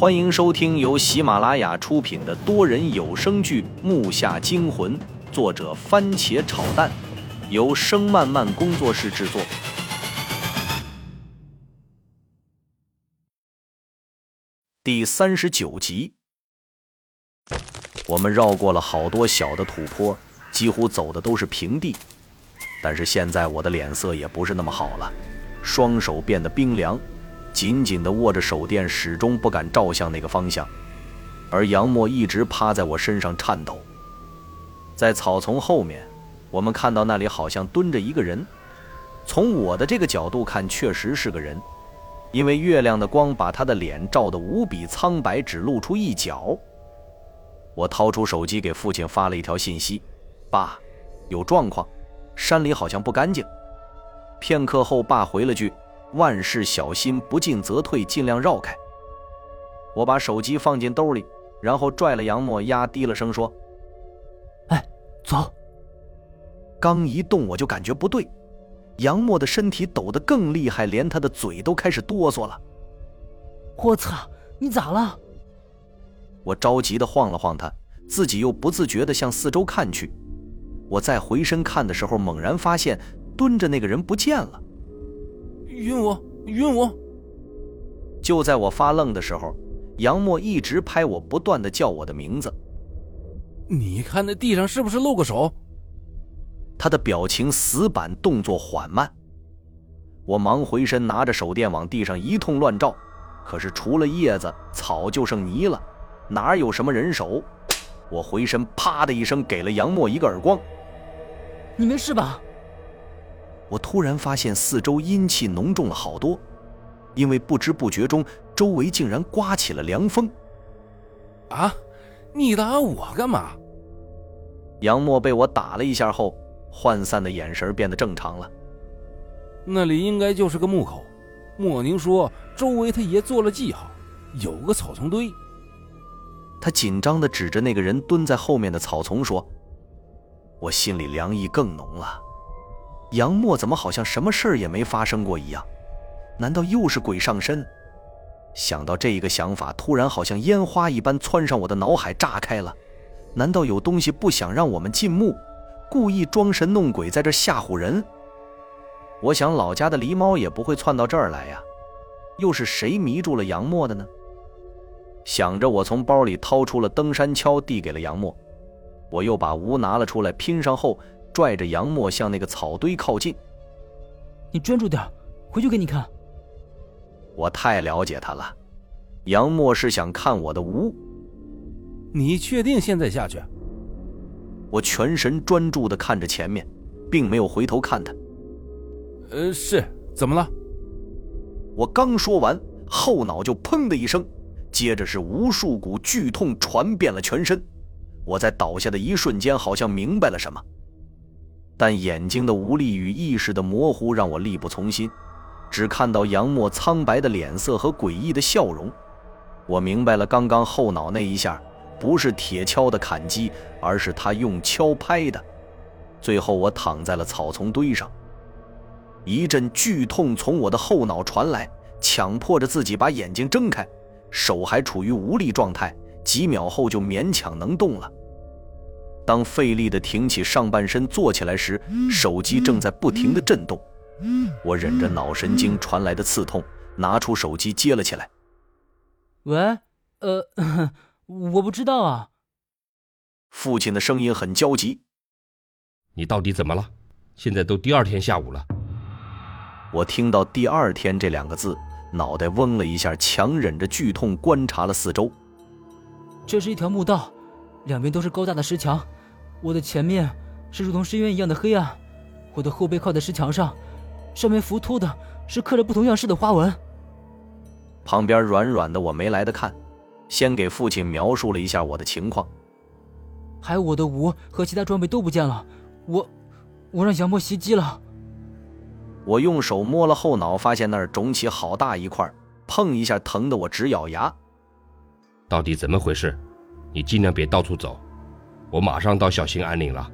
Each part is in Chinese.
欢迎收听由喜马拉雅出品的多人有声剧《木下惊魂》，作者番茄炒蛋，由声漫漫工作室制作。第三十九集，我们绕过了好多小的土坡，几乎走的都是平地。但是现在我的脸色也不是那么好了，双手变得冰凉。紧紧地握着手电，始终不敢照向那个方向，而杨默一直趴在我身上颤抖。在草丛后面，我们看到那里好像蹲着一个人。从我的这个角度看，确实是个人，因为月亮的光把他的脸照得无比苍白，只露出一角。我掏出手机给父亲发了一条信息：“爸，有状况，山里好像不干净。”片刻后，爸回了句。万事小心，不进则退，尽量绕开。我把手机放进兜里，然后拽了杨默，压低了声说：“哎，走。”刚一动，我就感觉不对，杨默的身体抖得更厉害，连他的嘴都开始哆嗦了。我操，你咋了？我着急的晃了晃他，自己又不自觉的向四周看去。我再回身看的时候，猛然发现蹲着那个人不见了。晕我，晕我！就在我发愣的时候，杨默一直拍我，不断的叫我的名字。你看那地上是不是露个手？他的表情死板，动作缓慢。我忙回身，拿着手电往地上一通乱照，可是除了叶子、草，就剩泥了，哪有什么人手？我回身，啪的一声给了杨默一个耳光。你没事吧？我突然发现四周阴气浓重了好多，因为不知不觉中周围竟然刮起了凉风。啊！你打我干嘛？杨默被我打了一下后，涣散的眼神变得正常了。那里应该就是个墓口，莫宁说周围他爷做了记号，有个草丛堆。他紧张地指着那个人蹲在后面的草丛说：“我心里凉意更浓了。”杨默怎么好像什么事儿也没发生过一样？难道又是鬼上身？想到这一个想法，突然好像烟花一般窜上我的脑海，炸开了。难道有东西不想让我们进墓，故意装神弄鬼，在这吓唬人？我想老家的狸猫也不会窜到这儿来呀。又是谁迷住了杨默的呢？想着，我从包里掏出了登山锹，递给了杨默。我又把吴拿了出来，拼上后。拽着杨默向那个草堆靠近。你专注点，回去给你看。我太了解他了，杨默是想看我的无。你确定现在下去？我全神专注的看着前面，并没有回头看他。呃，是，怎么了？我刚说完，后脑就砰的一声，接着是无数股剧痛传遍了全身。我在倒下的一瞬间，好像明白了什么。但眼睛的无力与意识的模糊让我力不从心，只看到杨默苍白的脸色和诡异的笑容。我明白了，刚刚后脑那一下不是铁锹的砍击，而是他用锹拍的。最后，我躺在了草丛堆上，一阵剧痛从我的后脑传来，强迫着自己把眼睛睁开，手还处于无力状态，几秒后就勉强能动了。当费力地挺起上半身坐起来时，手机正在不停地震动。我忍着脑神经传来的刺痛，拿出手机接了起来。喂，呃，我不知道啊。父亲的声音很焦急。你到底怎么了？现在都第二天下午了。我听到“第二天”这两个字，脑袋嗡了一下，强忍着剧痛观察了四周。这是一条墓道，两边都是高大的石墙。我的前面是如同深渊一样的黑暗，我的后背靠在石墙上，上面浮凸的是刻着不同样式的花纹。旁边软软的，我没来得看，先给父亲描述了一下我的情况。还有我的吴和其他装备都不见了，我，我让杨波袭击了。我用手摸了后脑，发现那儿肿起好大一块，碰一下疼得我直咬牙。到底怎么回事？你尽量别到处走。我马上到小兴安岭了。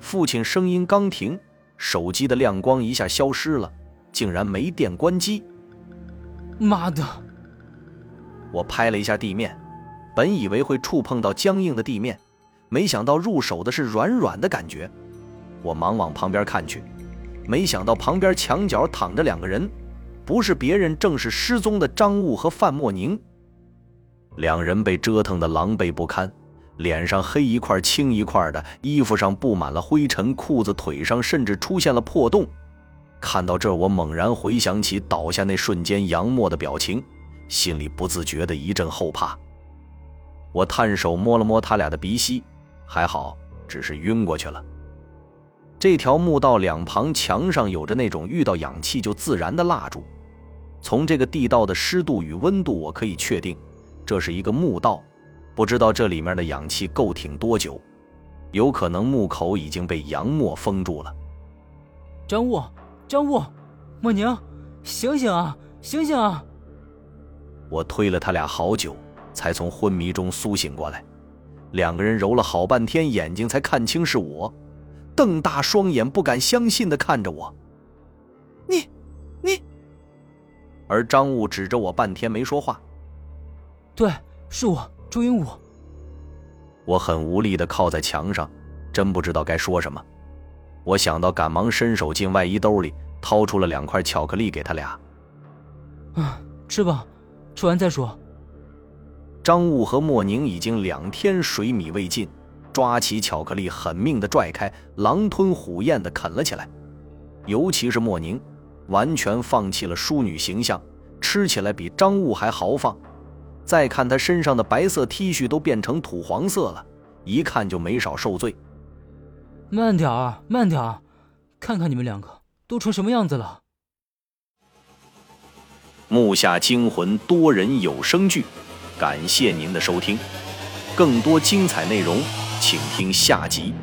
父亲声音刚停，手机的亮光一下消失了，竟然没电关机。妈的！我拍了一下地面，本以为会触碰到僵硬的地面，没想到入手的是软软的感觉。我忙往旁边看去，没想到旁边墙角躺着两个人，不是别人，正是失踪的张悟和范莫宁。两人被折腾得狼狈不堪，脸上黑一块青一块的，衣服上布满了灰尘，裤子腿上甚至出现了破洞。看到这，我猛然回想起倒下那瞬间杨默的表情，心里不自觉的一阵后怕。我探手摸了摸他俩的鼻息，还好，只是晕过去了。这条墓道两旁墙上有着那种遇到氧气就自燃的蜡烛，从这个地道的湿度与温度，我可以确定。这是一个墓道，不知道这里面的氧气够挺多久，有可能墓口已经被杨默封住了。张悟，张悟，莫宁，醒醒啊，醒醒啊！我推了他俩好久，才从昏迷中苏醒过来。两个人揉了好半天眼睛，才看清是我，瞪大双眼，不敢相信的看着我。你，你……而张悟指着我，半天没说话。对，是我朱云武。我很无力的靠在墙上，真不知道该说什么。我想到，赶忙伸手进外衣兜里，掏出了两块巧克力给他俩。啊，吃吧，吃完再说。张悟和莫宁已经两天水米未进，抓起巧克力狠命的拽开，狼吞虎咽的啃了起来。尤其是莫宁，完全放弃了淑女形象，吃起来比张悟还豪放。再看他身上的白色 T 恤都变成土黄色了，一看就没少受罪。慢点儿，慢点儿，看看你们两个都成什么样子了。木下惊魂多人有声剧，感谢您的收听，更多精彩内容，请听下集。